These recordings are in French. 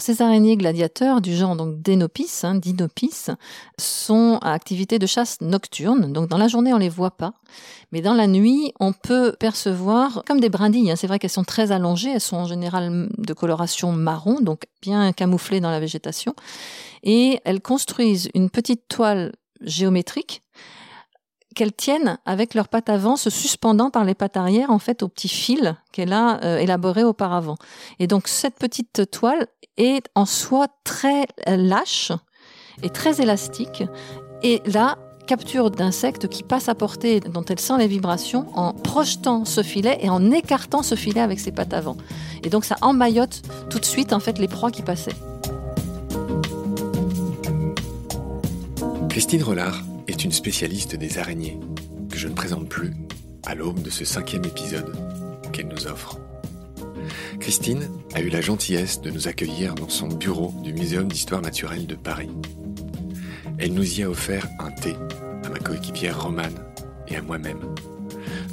Ces araignées gladiateurs du genre donc Denopis, hein, Dinopis, sont à activité de chasse nocturne. Donc dans la journée, on les voit pas, mais dans la nuit, on peut percevoir comme des brindilles. Hein. C'est vrai qu'elles sont très allongées, elles sont en général de coloration marron, donc bien camouflées dans la végétation, et elles construisent une petite toile géométrique qu'elles tiennent avec leurs pattes avant, se suspendant par les pattes arrière, en fait, au petit fil qu'elle a euh, élaboré auparavant. Et donc, cette petite toile est en soi très euh, lâche et très élastique. Et là, capture d'insectes qui passent à portée, dont elle sent les vibrations, en projetant ce filet et en écartant ce filet avec ses pattes avant. Et donc, ça emmaillote tout de suite, en fait, les proies qui passaient. Christine Rollard est une spécialiste des araignées, que je ne présente plus à l'aube de ce cinquième épisode qu'elle nous offre. Christine a eu la gentillesse de nous accueillir dans son bureau du Muséum d'histoire naturelle de Paris. Elle nous y a offert un thé à ma coéquipière Romane et à moi-même,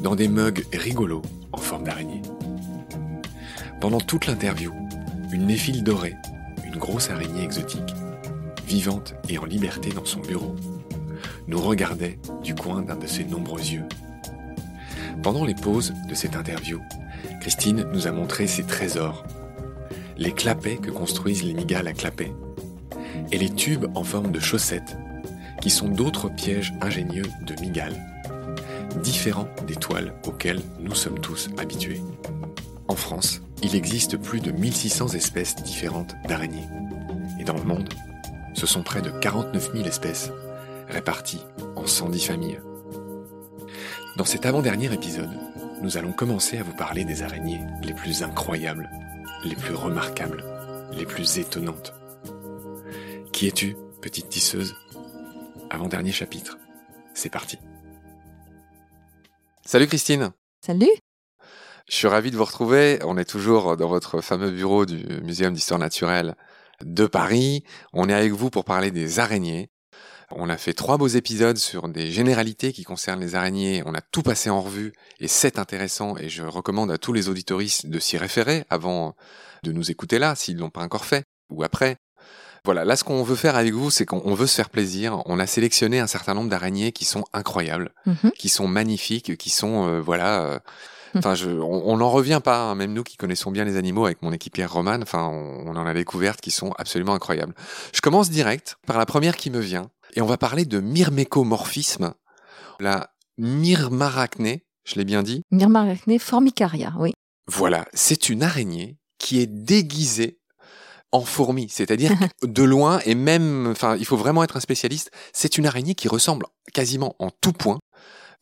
dans des mugs rigolos en forme d'araignée. Pendant toute l'interview, une néphile dorée, une grosse araignée exotique, vivante et en liberté dans son bureau, nous regardait du coin d'un de ses nombreux yeux. Pendant les pauses de cette interview, Christine nous a montré ses trésors, les clapets que construisent les migales à clapets, et les tubes en forme de chaussettes, qui sont d'autres pièges ingénieux de migales, différents des toiles auxquelles nous sommes tous habitués. En France, il existe plus de 1600 espèces différentes d'araignées. Et dans le monde, ce sont près de 49 000 espèces réparties en 110 familles. Dans cet avant-dernier épisode, nous allons commencer à vous parler des araignées les plus incroyables, les plus remarquables, les plus étonnantes. Qui es-tu, petite tisseuse? Avant-dernier chapitre. C'est parti. Salut Christine Salut Je suis ravi de vous retrouver. On est toujours dans votre fameux bureau du Muséum d'histoire naturelle de Paris. On est avec vous pour parler des araignées. On a fait trois beaux épisodes sur des généralités qui concernent les araignées. On a tout passé en revue et c'est intéressant et je recommande à tous les auditoristes de s'y référer avant de nous écouter là, s'ils l'ont pas encore fait, ou après. Voilà, là ce qu'on veut faire avec vous, c'est qu'on veut se faire plaisir. On a sélectionné un certain nombre d'araignées qui sont incroyables, Mhm. qui sont magnifiques, qui sont, euh, voilà... euh, Enfin, je, on n'en revient pas, hein, même nous qui connaissons bien les animaux avec mon équipière Romane, enfin, on, on en a découvertes qui sont absolument incroyables. Je commence direct par la première qui me vient, et on va parler de myrmécomorphisme, la myrmarachné, je l'ai bien dit. Myrmarachné formicaria, oui. Voilà, c'est une araignée qui est déguisée en fourmi, c'est-à-dire de loin et même, enfin, il faut vraiment être un spécialiste. C'est une araignée qui ressemble quasiment en tout point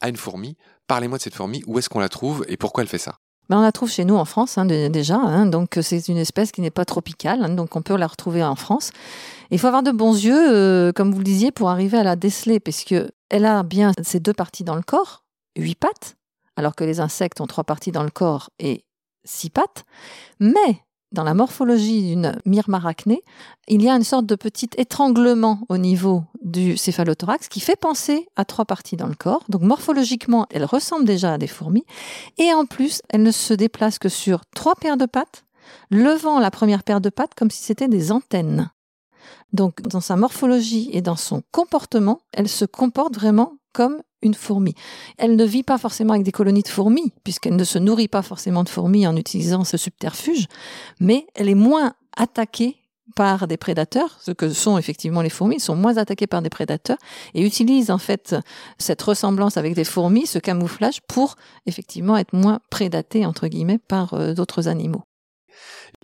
à une fourmi. Parlez-moi de cette fourmi, où est-ce qu'on la trouve et pourquoi elle fait ça? Ben, on la trouve chez nous en France hein, déjà, hein, donc c'est une espèce qui n'est pas tropicale, hein, donc on peut la retrouver en France. Il faut avoir de bons yeux, euh, comme vous le disiez, pour arriver à la déceler, puisque elle a bien ces deux parties dans le corps, huit pattes, alors que les insectes ont trois parties dans le corps et six pattes. Mais dans la morphologie d'une myrmarachné, il y a une sorte de petit étranglement au niveau du céphalothorax qui fait penser à trois parties dans le corps. Donc morphologiquement, elle ressemble déjà à des fourmis. Et en plus, elle ne se déplace que sur trois paires de pattes, levant la première paire de pattes comme si c'était des antennes. Donc, dans sa morphologie et dans son comportement, elle se comporte vraiment comme une fourmi. Elle ne vit pas forcément avec des colonies de fourmis, puisqu'elle ne se nourrit pas forcément de fourmis en utilisant ce subterfuge, mais elle est moins attaquée par des prédateurs, ce que sont effectivement les fourmis, sont moins attaquées par des prédateurs et utilisent en fait cette ressemblance avec des fourmis, ce camouflage, pour effectivement être moins guillemets par euh, d'autres animaux.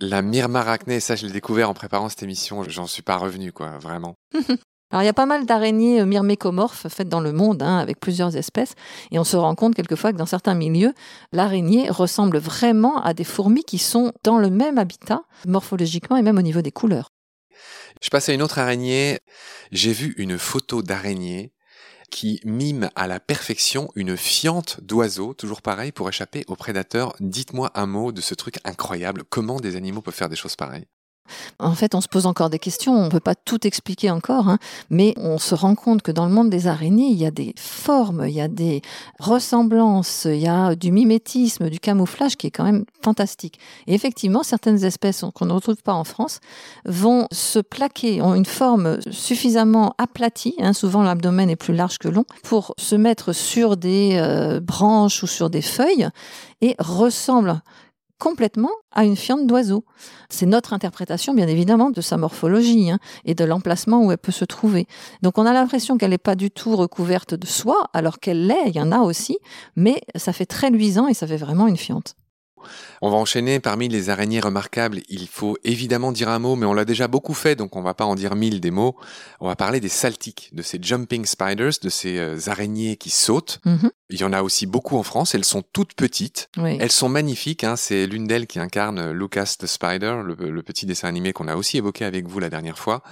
La myrmarachné, ça je l'ai découvert en préparant cette émission, j'en suis pas revenu, quoi, vraiment. Alors il y a pas mal d'araignées euh, myrmécomorphes faites dans le monde, hein, avec plusieurs espèces, et on se rend compte quelquefois que dans certains milieux, l'araignée ressemble vraiment à des fourmis qui sont dans le même habitat, morphologiquement et même au niveau des couleurs. Je passe à une autre araignée. J'ai vu une photo d'araignée qui mime à la perfection une fiente d'oiseau, toujours pareil, pour échapper aux prédateurs. Dites-moi un mot de ce truc incroyable. Comment des animaux peuvent faire des choses pareilles? En fait, on se pose encore des questions, on ne peut pas tout expliquer encore, hein, mais on se rend compte que dans le monde des araignées, il y a des formes, il y a des ressemblances, il y a du mimétisme, du camouflage qui est quand même fantastique. Et effectivement, certaines espèces qu'on ne retrouve pas en France vont se plaquer, ont une forme suffisamment aplatie, hein, souvent l'abdomen est plus large que long, pour se mettre sur des euh, branches ou sur des feuilles et ressemblent complètement à une fiente d'oiseau. C'est notre interprétation, bien évidemment, de sa morphologie hein, et de l'emplacement où elle peut se trouver. Donc on a l'impression qu'elle n'est pas du tout recouverte de soie, alors qu'elle l'est, il y en a aussi, mais ça fait très luisant et ça fait vraiment une fiente. On va enchaîner parmi les araignées remarquables. Il faut évidemment dire un mot, mais on l'a déjà beaucoup fait, donc on va pas en dire mille des mots. On va parler des saltiques, de ces jumping spiders, de ces euh, araignées qui sautent. Mhm. Il y en a aussi beaucoup en France. Elles sont toutes petites. Oui. Elles sont magnifiques. Hein. C'est l'une d'elles qui incarne Lucas the Spider, le, le petit dessin animé qu'on a aussi évoqué avec vous la dernière fois.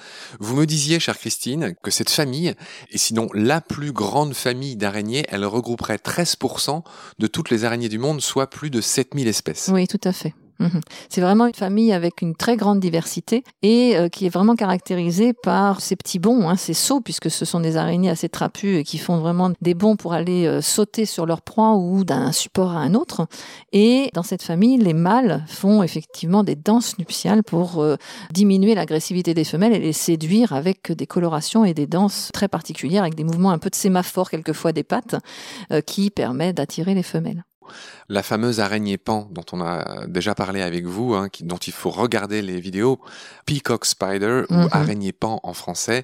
Vous me disiez, chère Christine, que cette famille, et sinon la plus grande famille d'araignées, elle regrouperait 13% de toutes les araignées du monde, soit plus de 7000 espèces. Oui, tout à fait. Mhm. C'est vraiment une famille avec une très grande diversité et euh, qui est vraiment caractérisée par ces petits bonds, hein, ces sauts, puisque ce sont des araignées assez trapues et qui font vraiment des bonds pour aller euh, sauter sur leur proie ou d'un support à un autre. Et dans cette famille, les mâles font effectivement des danses nuptiales pour euh, diminuer l'agressivité des femelles et les séduire avec des colorations et des danses très particulières, avec des mouvements un peu de sémaphore quelquefois des pattes, qui permettent d'attirer les femelles. La fameuse araignée pan dont on a déjà parlé avec vous, hein, qui- dont il faut regarder les vidéos, Peacock Spider ou Mhm. araignée pan en français,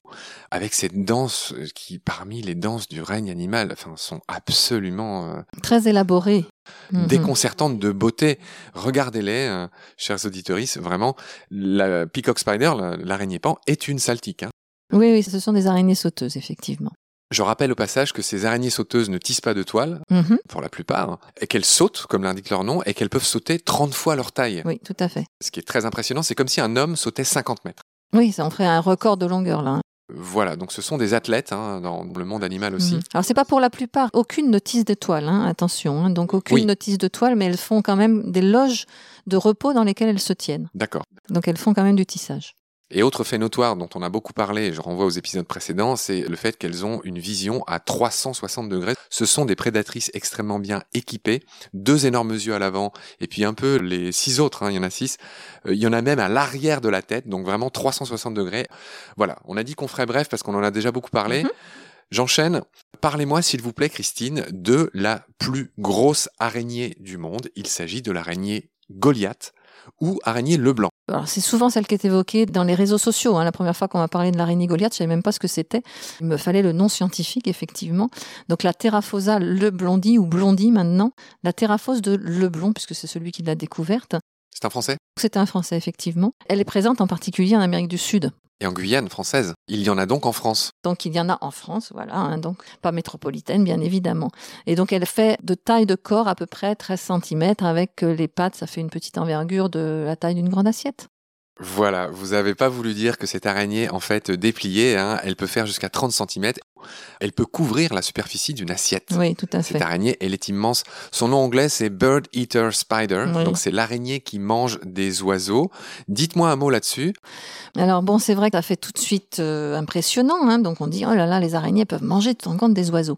avec cette danse euh, qui, parmi les danses du règne animal, enfin, sont absolument euh, Très élaboré. Mhm. déconcertantes de beauté. Regardez-les, euh, chers auditeurs, vraiment. La Peacock Spider, la- l'araignée pan, est une saltique. hein. Oui, oui, ce sont des araignées sauteuses, effectivement. Je rappelle au passage que ces araignées sauteuses ne tissent pas de toile, Mhm. pour la plupart, et qu'elles sautent, comme l'indique leur nom, et qu'elles peuvent sauter 30 fois leur taille. Oui, tout à fait. Ce qui est très impressionnant, c'est comme si un homme sautait 50 mètres. Oui, ça en ferait un record de longueur là. hein. Voilà, donc ce sont des athlètes hein, dans le monde animal aussi. Mhm. Alors c'est pas pour la plupart, aucune ne tisse de toile, hein, attention. hein. donc aucune Oui. ne tisse de toile, mais elles font quand même des loges de repos dans lesquelles elles se tiennent. D'accord. Donc elles font quand même du tissage. Et autre fait notoire dont on a beaucoup parlé, et je renvoie aux épisodes précédents, c'est le fait qu'elles ont une vision à 360 degrés. Ce sont des prédatrices extrêmement bien équipées, deux énormes yeux à l'avant, et puis un peu les six autres, hein, il y en a six. Euh, il y en a même à l'arrière de la tête, donc vraiment 360 degrés. Voilà, on a dit qu'on ferait bref parce qu'on en a déjà beaucoup parlé. Mhm. J'enchaîne. Parlez-moi, s'il vous plaît, Christine, de la plus grosse araignée du monde. Il s'agit de l'araignée Goliath ou araignée Leblanc. Alors c'est souvent celle qui est évoquée dans les réseaux sociaux. hein. La première fois qu'on m'a parlé de l'araignée Goliath, je savais même pas ce que c'était. Il me fallait le nom scientifique, effectivement. Donc la Terraphosa leblondi ou blondie maintenant. La Terraphose de Leblond, puisque c'est celui qui l'a découverte. C'est un français? C'est un Français, effectivement. Elle est présente en particulier en Amérique du Sud. Et en Guyane française. Il y en a donc en France. Donc il y en a en France, voilà, hein, donc pas métropolitaine bien évidemment. Et donc elle fait de taille de corps à peu près 13 cm avec euh, les pattes, ça fait une petite envergure de la taille d'une grande assiette. Voilà, vous avez pas voulu dire que cette araignée, en fait, dépliée, hein, elle peut faire jusqu'à 30 cm. Elle peut couvrir la superficie d'une assiette. Oui, tout à fait. Cette araignée, elle est immense. Son nom anglais, c'est Bird Eater Spider. Oui. Donc, c'est l'araignée qui mange des oiseaux. Dites-moi un mot là-dessus. Alors bon, c'est vrai que ça fait tout de suite euh, impressionnant. Hein, donc on dit oh là là, les araignées peuvent manger de temps en temps des oiseaux.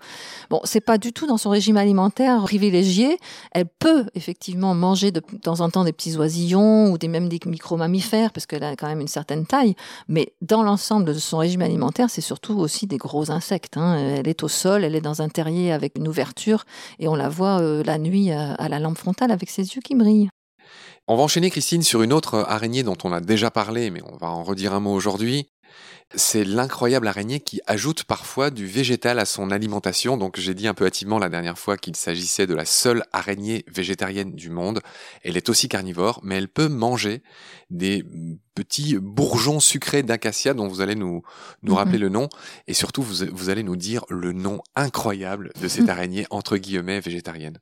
Bon, c'est pas du tout dans son régime alimentaire privilégié. Elle peut effectivement manger de temps en temps des petits oisillons ou des même des micro-mammifères parce qu'elle a quand même une certaine taille. Mais dans l'ensemble de son régime alimentaire, c'est surtout aussi des gros insectes. Hein. Elle est au sol, elle est dans un terrier avec une ouverture et on la voit euh, la nuit à, à la lampe frontale avec ses yeux qui brillent. On va enchaîner, Christine, sur une autre araignée dont on a déjà parlé, mais on va en redire un mot aujourd'hui. C'est l'incroyable araignée qui ajoute parfois du végétal à son alimentation. Donc j'ai dit un peu hâtivement la dernière fois qu'il s'agissait de la seule araignée végétarienne du monde. Elle est aussi carnivore, mais elle peut manger des petits bourgeons sucrés d'acacia dont vous allez nous, nous Mhm. rappeler le nom. Et surtout, vous, vous allez nous dire le nom incroyable de cette araignée entre guillemets végétarienne.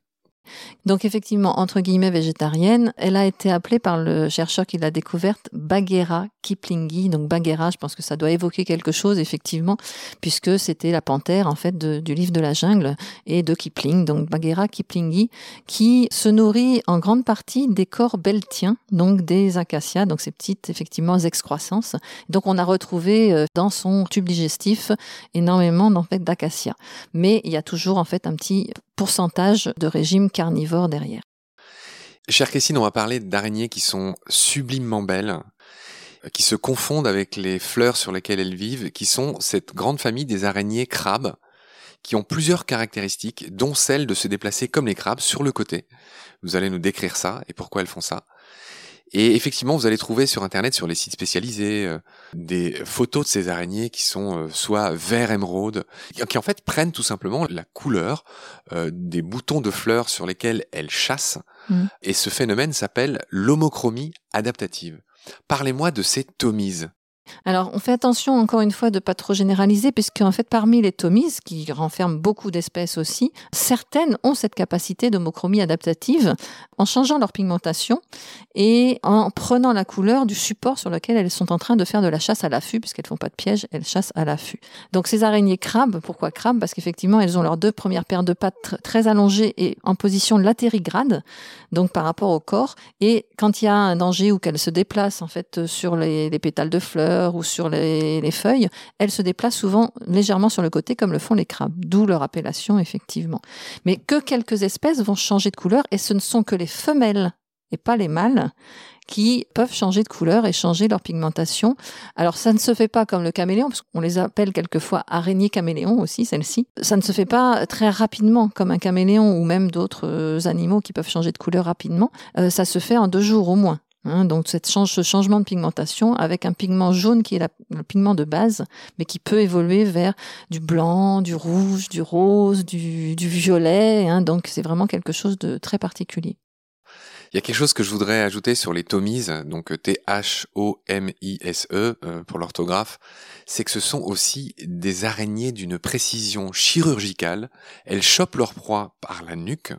Donc effectivement, entre guillemets végétarienne, elle a été appelée par le chercheur qui l'a découverte Bagheera kiplingi. Donc Bagheera, je pense que ça doit évoquer quelque chose effectivement, puisque c'était la panthère en fait du livre de la jungle et de Kipling. Donc Bagheera kiplingi, qui se nourrit en grande partie des corps beltiens, donc des acacias, donc ces petites effectivement excroissances. Donc on a retrouvé euh, dans son tube digestif énormément en fait d'acacias, mais il y a toujours en fait un petit pourcentage de régime carnivore derrière. Cher Christine, on va parler d'araignées qui sont sublimement belles, qui se confondent avec les fleurs sur lesquelles elles vivent, qui sont cette grande famille des araignées crabes, qui ont plusieurs caractéristiques, dont celle de se déplacer comme les crabes sur le côté. Vous allez nous décrire ça et pourquoi elles font ça. Et effectivement, vous allez trouver sur Internet, sur les sites spécialisés, euh, des photos de ces araignées qui sont euh, soit vert émeraude, qui en fait prennent tout simplement la couleur euh, des boutons de fleurs sur lesquels elles chassent. Mmh. Et ce phénomène s'appelle l'homochromie adaptative. Parlez-moi de ces tomises. Alors, on fait attention encore une fois de pas trop généraliser, puisque en fait, parmi les tomises, qui renferment beaucoup d'espèces aussi, certaines ont cette capacité d'homochromie adaptative en changeant leur pigmentation et en prenant la couleur du support sur lequel elles sont en train de faire de la chasse à l'affût, puisqu'elles font pas de piège, elles chassent à l'affût. Donc, ces araignées crabes, pourquoi crabes? Parce qu'effectivement, elles ont leurs deux premières paires de pattes très allongées et en position latérigrade, donc par rapport au corps. Et quand il y a un danger ou qu'elles se déplacent en fait sur les pétales de fleurs ou sur les, feuilles, elles se déplacent souvent légèrement sur le côté comme le font les crabes, d'où leur appellation effectivement. Mais que quelques espèces vont changer de couleur et ce ne sont que les femelles et pas les mâles qui peuvent changer de couleur et changer leur pigmentation. Alors ça ne se fait pas comme le caméléon, parce qu'on les appelle quelquefois araignées caméléons aussi, celles-ci. Ça ne se fait pas très rapidement comme un caméléon ou même d'autres euh, animaux qui peuvent changer de couleur rapidement. Euh, ça se fait en deux jours au moins. Hein, donc cette ce changement de pigmentation avec un pigment jaune qui est le pigment de base, mais qui peut évoluer vers du blanc, du rouge, du rose, du, violet. Hein, donc c'est vraiment quelque chose de très particulier. Il y a quelque chose que je voudrais ajouter sur les tomises, donc T-H-O-M-I-S-E euh, pour l'orthographe, c'est que ce sont aussi des araignées d'une précision chirurgicale. Elles chopent leur proie par la nuque,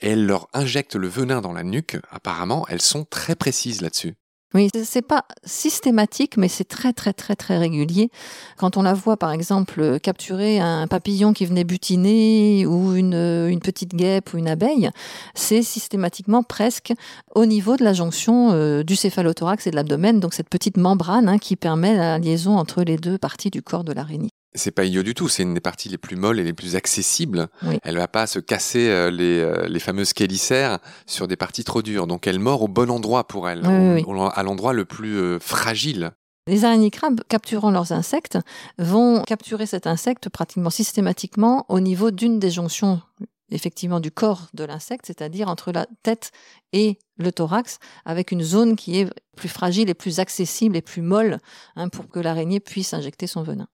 et elle leur injecte le venin dans la nuque. Apparemment, elles sont très précises là-dessus. Oui, c'est pas systématique, mais c'est très très très très régulier. Quand on la voit, par exemple, capturer un papillon qui venait butiner ou une, une petite guêpe ou une abeille, c'est systématiquement presque au niveau de la jonction euh, du céphalothorax et de l'abdomen, donc cette petite membrane hein, qui permet la liaison entre les deux parties du corps de l'araignée. C'est pas idiot du tout, c'est une des parties les plus molles et les plus accessibles. Elle va pas se casser euh, les, euh, les fameuses chélicères sur des parties trop dures. Donc elle mord au bon endroit pour elle, à l'endroit le plus euh, fragile. Les araignées crabes, capturant leurs insectes, vont capturer cet insecte pratiquement systématiquement au niveau d'une des jonctions effectivement du corps de l'insecte, c'est-à-dire entre la tête et le thorax, avec une zone qui est plus fragile et plus accessible et plus molle hein, pour que l'araignée puisse injecter son venin.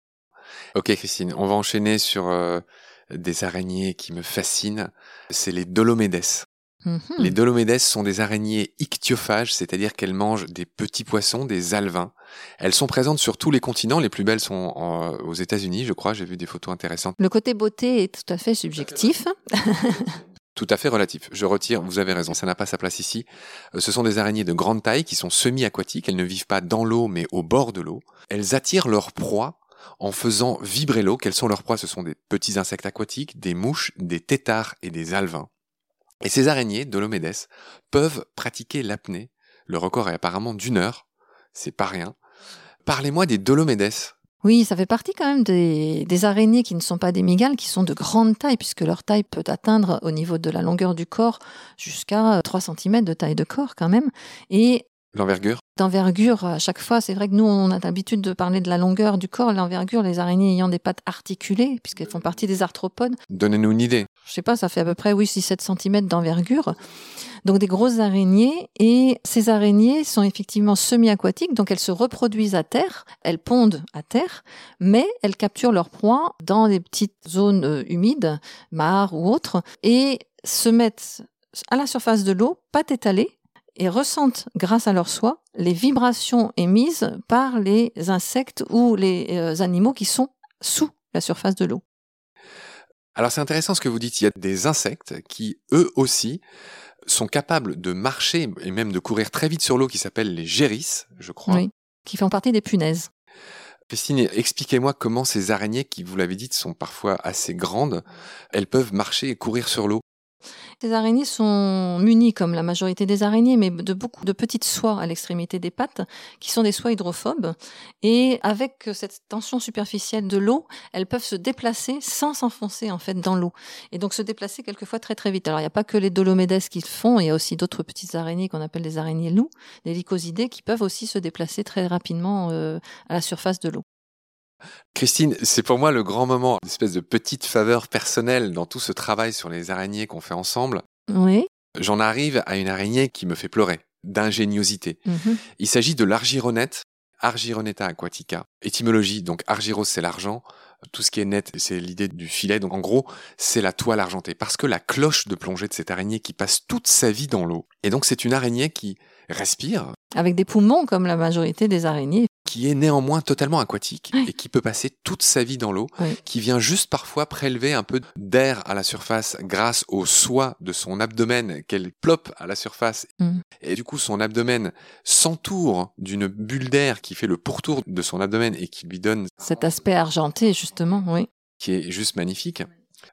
Ok Christine, on va enchaîner sur euh, des araignées qui me fascinent. C'est les Dolomedes. Mhm. Les Dolomedes sont des araignées ichthyophages, c'est-à-dire qu'elles mangent des petits poissons, des alevins. Elles sont présentes sur tous les continents. Les plus belles sont aux États-Unis, je crois. J'ai vu des photos intéressantes. Le côté beauté est tout à fait subjectif. Tout à fait relatif. Je retire, vous avez raison, ça n'a pas sa place ici. Euh, ce sont des araignées de grande taille qui sont semi-aquatiques. Elles ne vivent pas dans l'eau, mais au bord de l'eau. Elles attirent leur proie en faisant vibrer l'eau. Quelles sont leurs proies? Ce sont des petits insectes aquatiques, des mouches, des têtards et des alevins. Et ces araignées, Dolomedes, peuvent pratiquer l'apnée. Le record est apparemment d'une heure. C'est pas rien. Parlez-moi des Dolomedes. Oui, ça fait partie quand même des, des, araignées qui ne sont pas des migales, qui sont de grande taille, puisque leur taille peut atteindre au niveau de la longueur du corps jusqu'à 3 cm de taille de corps quand même. Et L'envergure? D'envergure, à chaque fois, c'est vrai que nous, on a l'habitude de parler de la longueur du corps, l'envergure, les araignées ayant des pattes articulées, puisqu'elles font partie des arthropodes. Donnez-nous une idée. Je sais pas, ça fait à peu près, oui, 6-7 cm d'envergure. Donc des grosses araignées, et ces araignées sont effectivement semi-aquatiques, donc elles se reproduisent à terre, elles pondent à terre, mais elles capturent leur proie dans des petites zones euh, humides, mares ou autres, et se mettent à la surface de l'eau, pattes étalées, et ressentent, grâce à leur soie, les vibrations émises par les insectes ou les euh, animaux qui sont sous la surface de l'eau. Alors c'est intéressant ce que vous dites, il y a des insectes qui, eux aussi, sont capables de marcher et même de courir très vite sur l'eau qui s'appellent les gérisses, je crois. Oui, qui font partie des punaises. Christine, expliquez-moi comment ces araignées, qui vous l'avez dit, sont parfois assez grandes, elles peuvent marcher et courir sur l'eau. Ces araignées sont munies, comme la majorité des araignées, mais de beaucoup de petites soies à l'extrémité des pattes, qui sont des soies hydrophobes. Et avec cette tension superficielle de l'eau, elles peuvent se déplacer sans s'enfoncer en fait dans l'eau. Et donc se déplacer quelquefois très très vite. Alors il n'y a pas que les dolomédes qui le font, il y a aussi d'autres petites araignées qu'on appelle des araignées loups, des lycosidés, qui peuvent aussi se déplacer très rapidement euh, à la surface de l'eau. Christine, c'est pour moi le grand moment, une espèce de petite faveur personnelle dans tout ce travail sur les araignées qu'on fait ensemble. Oui. J'en arrive à une araignée qui me fait pleurer, d'ingéniosité. Mhm. Il s'agit de l'argironette, Argironeta aquatica. Étymologie, donc argyros c'est l'argent, tout ce qui est net c'est l'idée du filet, donc en gros c'est la toile argentée, parce que la cloche de plongée de cette araignée qui passe toute sa vie dans l'eau, et donc c'est une araignée qui respire, Avec des poumons comme la majorité des araignées. Qui est néanmoins totalement aquatique Oui. et qui peut passer toute sa vie dans l'eau, Oui. qui vient juste parfois prélever un peu d'air à la surface grâce au soie de son abdomen qu'elle ploppe à la surface. Mm. Et du coup, son abdomen s'entoure d'une bulle d'air qui fait le pourtour de son abdomen et qui lui donne, Cet aspect argenté, justement, oui. qui est juste magnifique.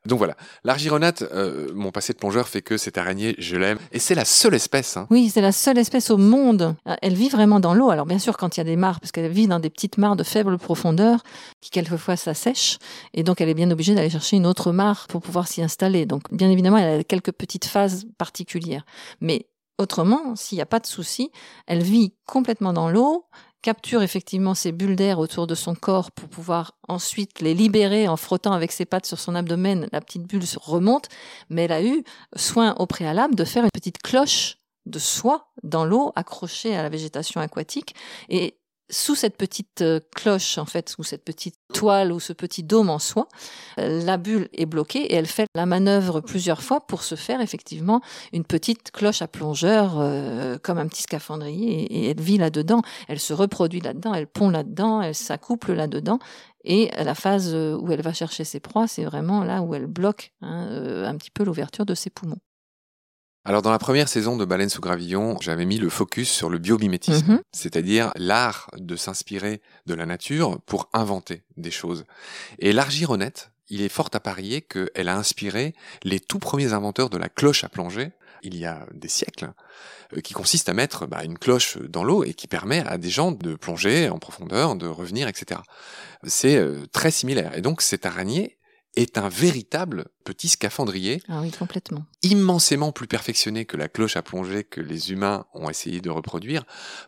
Donc voilà, l'argironate, euh, mon passé de plongeur fait que cette araignée, je l'aime. Et c'est la seule espèce hein, Oui, c'est la seule espèce au monde. Elle vit vraiment dans l'eau. Alors bien sûr, quand il y a des mares, parce qu'elle vit dans des petites mares de faible profondeur, qui quelquefois s'assèchent, et donc elle est bien obligée d'aller chercher une autre mare pour pouvoir s'y installer. Donc bien évidemment, elle a quelques petites phases particulières. Mais autrement, s'il n'y a pas de souci, elle vit complètement dans l'eau, capture effectivement ces bulles d'air autour de son corps pour pouvoir ensuite les libérer en frottant avec ses pattes sur son abdomen. La petite bulle remonte, mais elle a eu soin au préalable de faire une petite cloche de soie dans l'eau accrochée à la végétation aquatique et sous cette petite euh, cloche en fait sous cette petite toile ou ce petit dôme en soie euh, la bulle est bloquée et elle fait la manœuvre plusieurs fois pour se faire effectivement une petite cloche à plongeur euh, comme un petit scaphandrier et, elle vit là-dedans. Elle se reproduit là-dedans elle pond là-dedans elle s'accouple là-dedans et la phase où elle va chercher ses proies c'est vraiment là où elle bloque hein, euh, un petit peu l'ouverture de ses poumons Alors dans la première saison de Baleine sous gravillon, j'avais mis le focus sur le biomimétisme, Mhm. c'est-à-dire l'art de s'inspirer de la nature pour inventer des choses. Et l'argironette, il est fort à parier qu'elle a inspiré les tout premiers inventeurs de la cloche à plonger, il y a des siècles, euh, qui consiste à mettre bah, une cloche dans l'eau et qui permet à des gens de plonger en profondeur, de revenir, etc. C'est euh, très similaire. Et donc cette araignée est un véritable petit scaphandrier ah oui complètement immensément plus perfectionné que la cloche à plonger que les humains ont essayé de reproduire,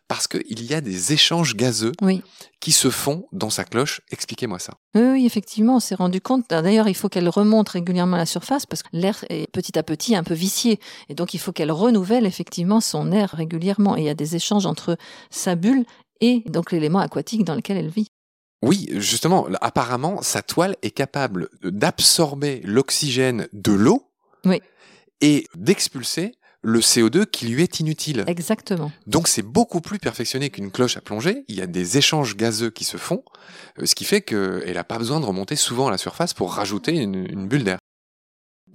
parce qu'il y a des échanges gazeux oui qui se font dans sa cloche. Expliquez-moi ça. Oui, oui, effectivement, on s'est rendu compte. D'ailleurs, il faut qu'elle remonte régulièrement à la surface parce que l'air est petit à petit un peu vicié. Et donc, il faut qu'elle renouvelle effectivement son air régulièrement. Et il y a des échanges entre sa bulle et donc l'élément aquatique dans lequel elle vit. Oui, justement, apparemment, sa toile est capable d'absorber l'oxygène de l'eau Oui. et d'expulser le CO2 qui lui est inutile. Exactement. Donc c'est beaucoup plus perfectionné qu'une cloche à plonger. Il y a des échanges gazeux qui se font, euh, ce qui fait qu'elle n'a pas besoin de remonter souvent à la surface pour rajouter une, une bulle d'air.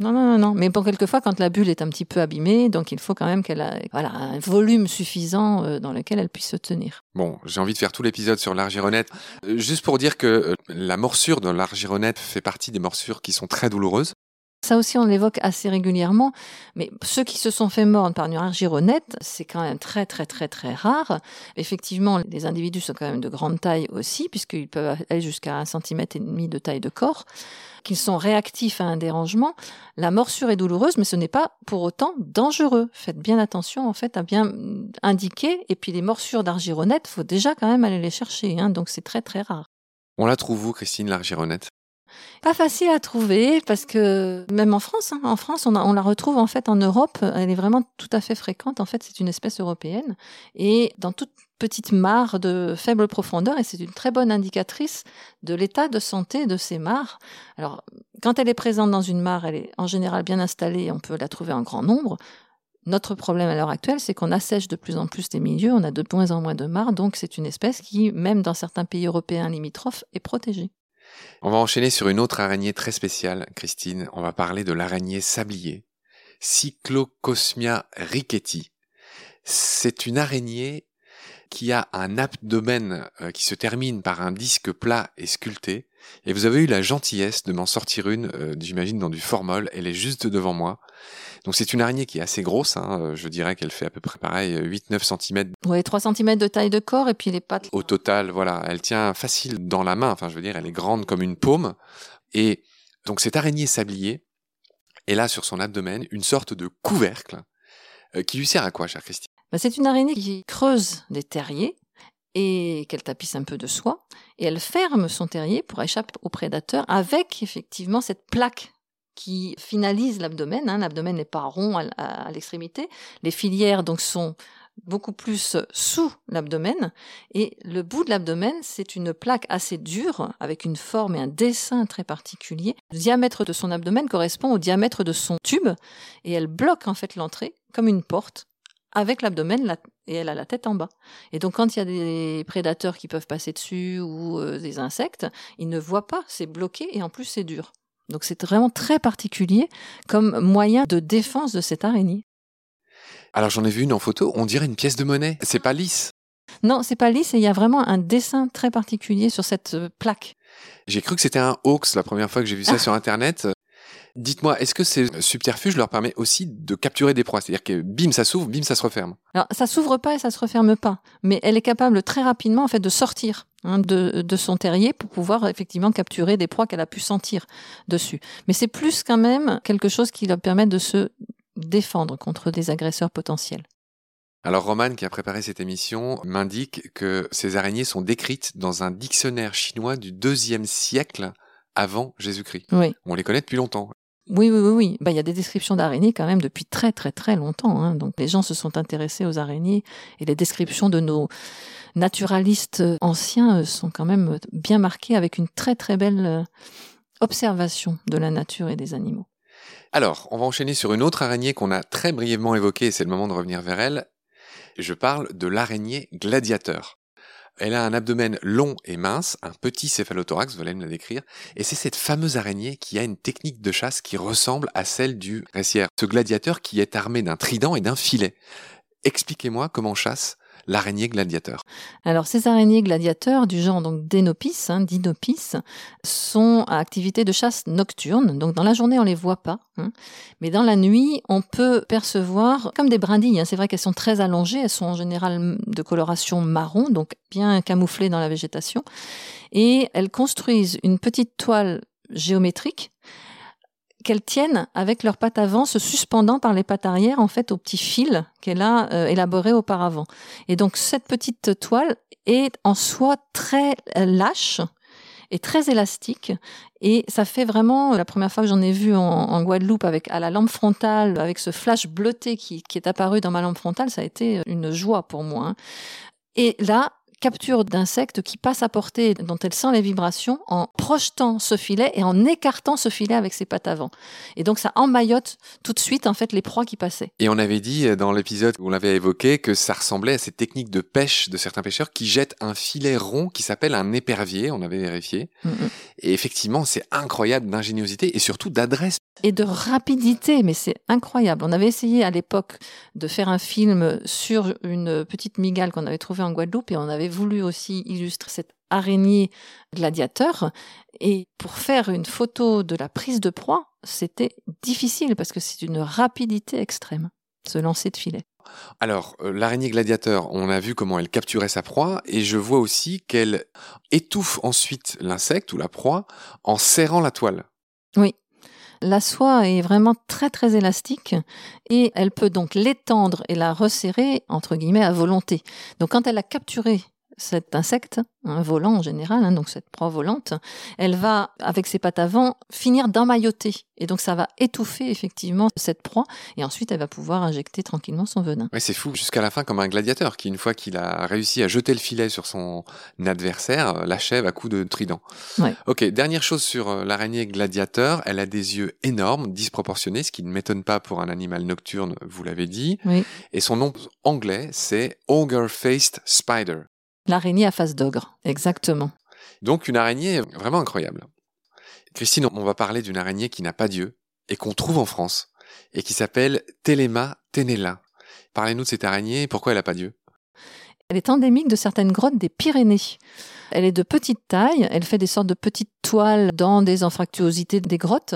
Non, non, non, non. Mais bon, quelquefois, quand la bulle est un petit peu abîmée, donc il faut quand même qu'elle ait voilà, un volume suffisant euh, dans lequel elle puisse se tenir. Bon, j'ai envie de faire tout l'épisode sur l'argironette. Euh, Juste pour dire que euh, la morsure de l'argironette fait partie des morsures qui sont très douloureuses. Ça aussi, on l'évoque assez régulièrement, mais ceux qui se sont fait mordre par une argironette, c'est quand même très, très, très, très rare. Effectivement, les individus sont quand même de grande taille aussi, puisqu'ils peuvent aller jusqu'à un centimètre et demi de taille de corps, qu'ils sont réactifs à un dérangement. La morsure est douloureuse, mais ce n'est pas pour autant dangereux. Faites bien attention, en fait, à bien indiquer. Et puis, les morsures d'argironette, faut déjà quand même aller les chercher, hein, donc c'est très, très rare. On la trouve où, Christine, l'argironette Pas facile à trouver parce que même en France, hein, en France, on, la retrouve en fait en Europe. Elle est vraiment tout à fait fréquente. En fait, c'est une espèce européenne et dans toute petite mare de faible profondeur. Et c'est une très bonne indicatrice de l'état de santé de ces mares. Alors, quand elle est présente dans une mare, elle est en général bien installée. On peut la trouver en grand nombre. Notre problème à l'heure actuelle, c'est qu'on assèche de plus en plus les milieux, on a de moins en moins de mares, donc c'est une espèce qui, même dans certains pays européens limitrophes, est protégée. On va enchaîner sur une autre araignée très spéciale, Christine. On va parler de l'araignée sablier, Cyclocosmia ricketi. C'est une araignée qui a un abdomen euh, qui se termine par un disque plat et sculpté. Et vous avez eu la gentillesse de m'en sortir une, euh, j'imagine, dans du formol. Elle est juste devant moi. Donc c'est une araignée qui est assez grosse. Hein. Euh, je dirais qu'elle fait à peu près pareil, 8-9 cm. Oui, 3 cm de taille de corps et puis les pattes. Au total, voilà. Elle tient facile dans la main. Enfin, je veux dire, elle est grande comme une paume. Et donc cette araignée sablier, elle a sur son abdomen une sorte de couvercle qui lui sert à quoi, chère Christine bah, c'est une araignée qui creuse des terriers et qu'elle tapisse un peu de soie, et elle ferme son terrier pour échapper aux prédateurs avec effectivement cette plaque qui finalise l'abdomen. Hein. L'abdomen n'est pas rond à, l'extrémité. Les filières donc sont beaucoup plus sous l'abdomen et le bout de l'abdomen c'est une plaque assez dure avec une forme et un dessin très particulier. Le diamètre de son abdomen correspond au diamètre de son tube et elle bloque en fait l'entrée comme une porte avec l'abdomen et elle a la tête en bas. Et donc quand il y a des prédateurs qui peuvent passer dessus ou euh, des insectes, ils ne voient pas, c'est bloqué et en plus c'est dur. Donc c'est vraiment très particulier comme moyen de défense de cette araignée. Alors j'en ai vu une en photo, on dirait une pièce de monnaie, c'est pas lisse. Non, c'est pas lisse et il y a vraiment un dessin très particulier sur cette euh, plaque. J'ai cru que c'était un hoax la première fois que j'ai vu ça sur internet. Dites-moi, est-ce que ces subterfuges leur permet aussi de capturer des proies? C'est-à-dire que bim, ça s'ouvre, bim, ça se referme. Alors, ça s'ouvre pas et ça se referme pas, mais elle est capable très rapidement en fait de sortir hein, de, de, son terrier pour pouvoir effectivement capturer des proies qu'elle a pu sentir dessus. Mais c'est plus quand même quelque chose qui leur permet de se défendre contre des agresseurs potentiels. Alors Roman, qui a préparé cette émission, m'indique que ces araignées sont décrites dans un dictionnaire chinois du deuxième siècle avant Jésus-Christ. Oui. On les connaît depuis longtemps. Oui, oui, oui. Bah, il y a des descriptions d'araignées quand même depuis très, très, très longtemps. Hein. Donc, les gens se sont intéressés aux araignées et les descriptions de nos naturalistes anciens euh, sont quand même bien marquées avec une très, très belle euh, observation de la nature et des animaux. Alors, on va enchaîner sur une autre araignée qu'on a très brièvement évoquée, c'est le moment de revenir vers elle. Je parle de l'araignée gladiateur. Elle a un abdomen long et mince, un petit céphalothorax, me la décrire, et c'est cette fameuse araignée qui a une technique de chasse qui ressemble à celle du récière. Ce gladiateur qui est armé d'un trident et d'un filet. Expliquez-moi comment chasse l'araignée gladiateur. Alors ces araignées gladiateurs du genre donc Denopis, hein, Dinopis, sont à activité de chasse nocturne. Donc dans la journée on les voit pas, hein. mais dans la nuit on peut percevoir comme des brindilles. Hein. C'est vrai qu'elles sont très allongées, elles sont en général de coloration marron, donc bien camouflées dans la végétation, et elles construisent une petite toile géométrique qu'elles tiennent avec leurs pattes avant, se suspendant par les pattes arrière, en fait, au petit fil qu'elle a euh, élaboré auparavant. Et donc, cette petite toile est en soi très euh, lâche et très élastique. Et ça fait vraiment, la première fois que j'en ai vu en, Guadeloupe avec à la lampe frontale, avec ce flash bleuté qui, qui est apparu dans ma lampe frontale, ça a été une joie pour moi. Hein. Et là, capture d'insectes qui passent à portée dont elle sent les vibrations en projetant ce filet et en écartant ce filet avec ses pattes avant. Et donc ça emmaillote tout de suite en fait les proies qui passaient. Et on avait dit euh, dans l'épisode où on l'avait évoqué que ça ressemblait à ces techniques de pêche de certains pêcheurs qui jettent un filet rond qui s'appelle un épervier, on avait vérifié. Et effectivement, c'est incroyable d'ingéniosité et surtout d'adresse. Et de rapidité, mais c'est incroyable. On avait essayé à l'époque de faire un film sur une petite migale qu'on avait trouvée en Guadeloupe et on avait voulu aussi illustrer cette araignée gladiateur. Et pour faire une photo de la prise de proie, c'était difficile parce que c'est une rapidité extrême, ce lancer de filet. Alors, euh, l'araignée gladiateur, on a vu comment elle capturait sa proie, et je vois aussi qu'elle étouffe ensuite l'insecte ou la proie en serrant la toile. Oui. La soie est vraiment très très élastique et elle peut donc l'étendre et la resserrer entre guillemets à volonté. Donc quand elle a capturé cet insecte, un volant en général, hein, donc cette proie volante, elle va, avec ses pattes avant, finir d'emmailloter. Et donc ça va étouffer effectivement cette proie, et ensuite elle va pouvoir injecter tranquillement son venin. Oui, c'est fou, jusqu'à la fin comme un gladiateur qui, une fois qu'il a réussi à jeter le filet sur son adversaire, euh, l'achève à coups de trident. Ok, dernière chose sur euh, l'araignée gladiateur, elle a des yeux énormes, disproportionnés, ce qui ne m'étonne pas pour un animal nocturne, vous l'avez dit. Et son nom anglais, c'est Ogre-Faced Spider. L'araignée à face d'ogre, exactement. Donc une araignée vraiment incroyable. Christine, on va parler d'une araignée qui n'a pas d'yeux et qu'on trouve en France et qui s'appelle Telema tenella. Parlez-nous de cette araignée et pourquoi elle n'a pas d'yeux? Elle est endémique de certaines grottes des Pyrénées. Elle est de petite taille, elle fait des sortes de petites toiles dans des anfractuosités des grottes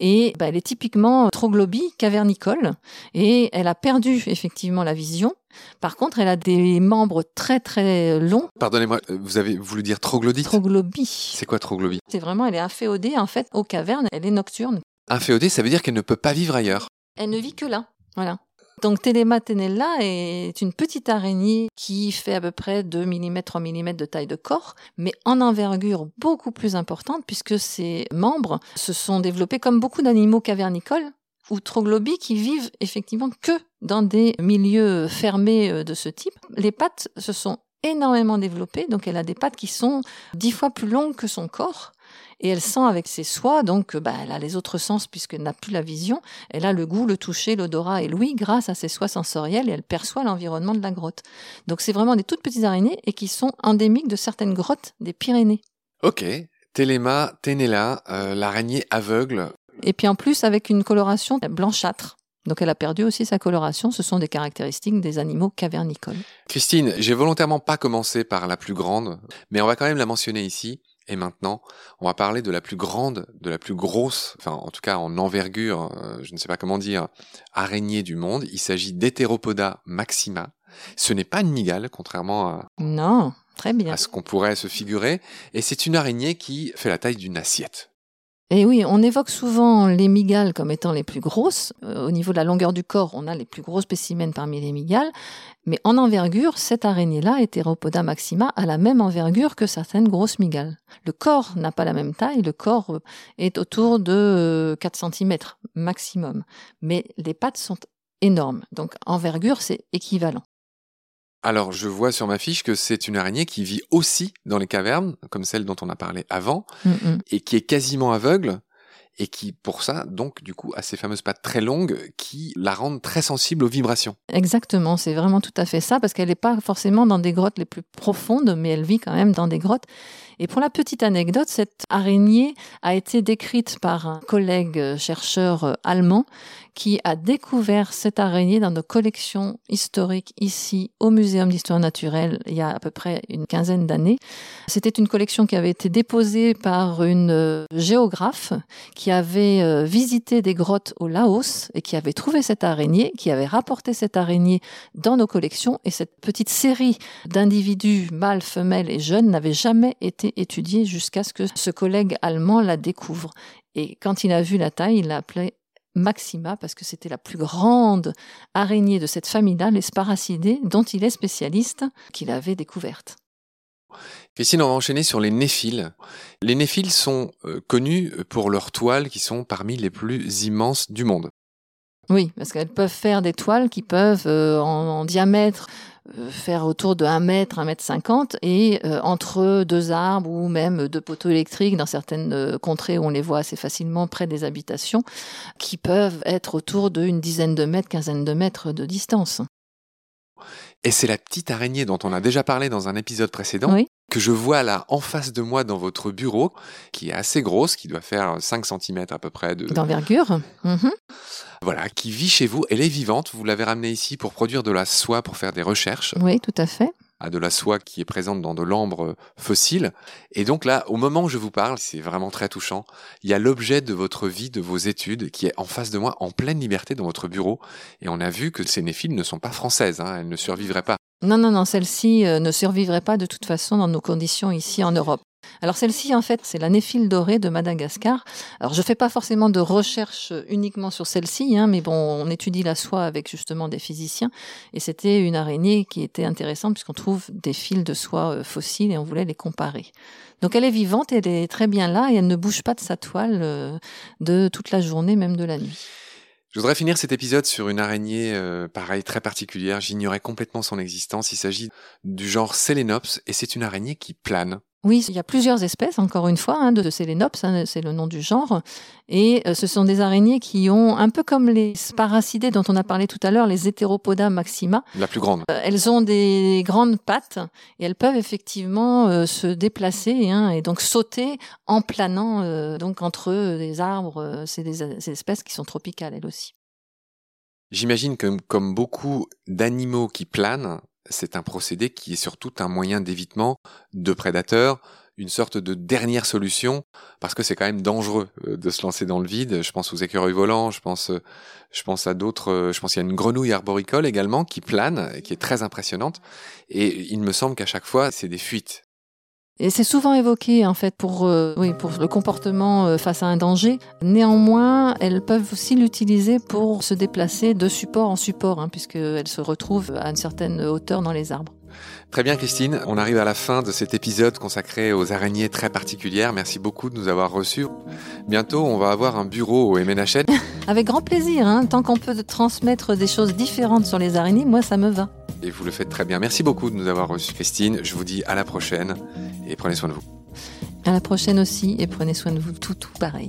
et bah, elle est typiquement troglobie cavernicole et elle a perdu effectivement la vision. Par contre, elle a des membres très très longs. Pardonnez-moi, euh, vous avez voulu dire troglodyte? Troglobie. C'est quoi troglobie C'est vraiment, elle est inféodée en fait aux cavernes, elle est nocturne. Inféodée, ça veut dire qu'elle ne peut pas vivre ailleurs. Elle ne vit que là. Voilà. Donc Telema tenella est une petite araignée qui fait à peu près 2 mm, 3 mm de taille de corps, mais en envergure beaucoup plus importante puisque ses membres se sont développés comme beaucoup d'animaux cavernicoles ou troglobies qui vivent effectivement que dans des milieux fermés euh, de ce type. Les pattes se sont énormément développées, donc elle a des pattes qui sont dix fois plus longues que son corps et elle sent avec ses soies, donc bah, elle a les autres sens puisqu'elle n'a plus la vision, elle a le goût, le toucher, l'odorat et l'ouïe grâce à ses soies sensorielles et elle perçoit l'environnement de la grotte. Donc c'est vraiment des toutes petites araignées et qui sont endémiques de certaines grottes des Pyrénées. Ok, Telema tenella, euh, l'araignée aveugle. Et puis en plus avec une coloration blanchâtre. Donc elle a perdu aussi sa coloration, ce sont des caractéristiques des animaux cavernicoles. Christine, j'ai volontairement pas commencé par la plus grande, mais on va quand même la mentionner ici. Et maintenant, on va parler de la plus grande, de la plus grosse, enfin en tout cas en envergure, euh, je ne sais pas comment dire, araignée du monde. Il s'agit d'Heteropoda maxima. Ce n'est pas une mygale, contrairement à, Non, très bien. à ce qu'on pourrait se figurer. Et c'est une araignée qui fait la taille d'une assiette. Et oui, on évoque souvent les mygales comme étant les plus grosses. Euh, au niveau de la longueur du corps, on a les plus gros spécimens parmi les mygales. Mais en envergure, cette araignée-là, Heteropoda maxima, a la même envergure que certaines grosses mygales. Le corps n'a pas la même taille, le corps euh, est autour de euh, 4 cm maximum. Mais les pattes sont énormes. Donc envergure, c'est équivalent. Alors, je vois sur ma fiche que c'est une araignée qui vit aussi dans les cavernes, comme celle dont on a parlé avant, Mm, mm. et qui est quasiment aveugle, et qui, pour ça, donc, du coup, a ces fameuses pattes très longues qui la rendent très sensible aux vibrations. Exactement, c'est vraiment tout à fait ça, parce qu'elle n'est pas forcément dans des grottes les plus profondes, mais elle vit quand même dans des grottes. Et pour la petite anecdote, cette araignée a été décrite par un collègue chercheur allemand qui a découvert cette araignée dans nos collections historiques ici au Muséum d'histoire naturelle il y a à peu près une quinzaine d'années. C'était une collection qui avait été déposée par une géographe qui avait euh, visité des grottes au Laos et qui avait trouvé cette araignée, qui avait rapporté cette araignée dans nos collections et cette petite série d'individus mâles, femelles et jeunes n'avait jamais été étudiée jusqu'à ce que ce collègue allemand la découvre. Et quand il a vu la taille, il l'a appelée Maxima parce que c'était la plus grande araignée de cette famille-là, les Sparacidés, dont il est spécialiste, qu'il avait découverte. Christine, on va enchaîner sur les néphiles. Les néphiles sont euh, connus pour leurs toiles qui sont parmi les plus immenses du monde. Oui, parce qu'elles peuvent faire des toiles qui peuvent, euh, en, en diamètre, faire autour de 1 mètre, 1 mètre 50, et euh, entre deux arbres ou même deux poteaux électriques dans certaines euh, contrées où on les voit assez facilement près des habitations, qui peuvent être autour d'une dizaine de mètres, quinzaine de mètres de distance. Et c'est la petite araignée dont on a déjà parlé dans un épisode précédent, Oui. Que je vois là en face de moi dans votre bureau, qui est assez grosse, qui doit faire 5 cm à peu près de... D'envergure. Mhm. Voilà, qui vit chez vous. Elle est vivante, vous l'avez ramenée ici pour produire de la soie, pour faire des recherches. Oui, tout à fait. à de la soie qui est présente dans de l'ambre fossile. Et donc là, au moment où je vous parle, c'est vraiment très touchant. Il y a l'objet de votre vie, de vos études, qui est en face de moi, en pleine liberté dans votre bureau. Et on a vu que ces néphiles ne sont pas françaises, hein, elles ne survivraient pas. Non, non, non, celle-ci euh, ne survivrait pas de toute façon dans nos conditions ici en Europe. Alors celle-ci, en fait, c'est la néphile dorée de Madagascar. Alors je fais pas forcément de recherche uniquement sur celle-ci, hein, mais bon, on étudie la soie avec justement des physiciens, et c'était une araignée qui était intéressante puisqu'on trouve des fils de soie euh, fossiles et on voulait les comparer. Donc elle est vivante, elle est très bien là et elle ne bouge pas de sa toile euh, de toute la journée, même de la nuit. Je voudrais finir cet épisode sur une araignée, euh, pareil, très particulière. J'ignorais complètement son existence. Il s'agit du genre Selenops et c'est une araignée qui plane. Oui, il y a plusieurs espèces, encore une fois, hein, de Selenops, hein, c'est le nom du genre. Et euh, ce sont des araignées qui ont, un peu comme les sparacidés dont on a parlé tout à l'heure, les Heteropoda maxima. La plus grande. Euh, elles ont des grandes pattes et elles peuvent effectivement euh, se déplacer hein, et donc sauter en planant donc entre des arbres. c'est des, des espèces qui sont tropicales, elles aussi. J'imagine que comme beaucoup d'animaux qui planent, c'est un procédé qui est surtout un moyen d'évitement de prédateurs, une sorte de dernière solution, parce que c'est quand même dangereux euh, de se lancer dans le vide. Je pense aux écureuils volants, je pense, euh, je pense à d'autres, euh, je pense qu'il y a une grenouille arboricole également qui plane, qui est très impressionnante. Et il me semble qu'à chaque fois, c'est des fuites. Et c'est souvent évoqué en fait pour, euh, oui, pour le comportement euh, face à un danger. Néanmoins, elles peuvent aussi l'utiliser pour se déplacer de support en support, hein, puisqu'elles se retrouvent à une certaine hauteur dans les arbres. Très bien Christine, on arrive à la fin de cet épisode consacré aux araignées très particulières. Merci beaucoup de nous avoir reçus. Bientôt, on va avoir un bureau au MNHN. Avec grand plaisir, hein. tant qu'on peut transmettre des choses différentes sur les araignées, moi ça me va. Et vous le faites très bien. Merci beaucoup de nous avoir reçus Christine. Je vous dis à la prochaine et prenez soin de vous. À la prochaine aussi et prenez soin de vous tout, tout pareil.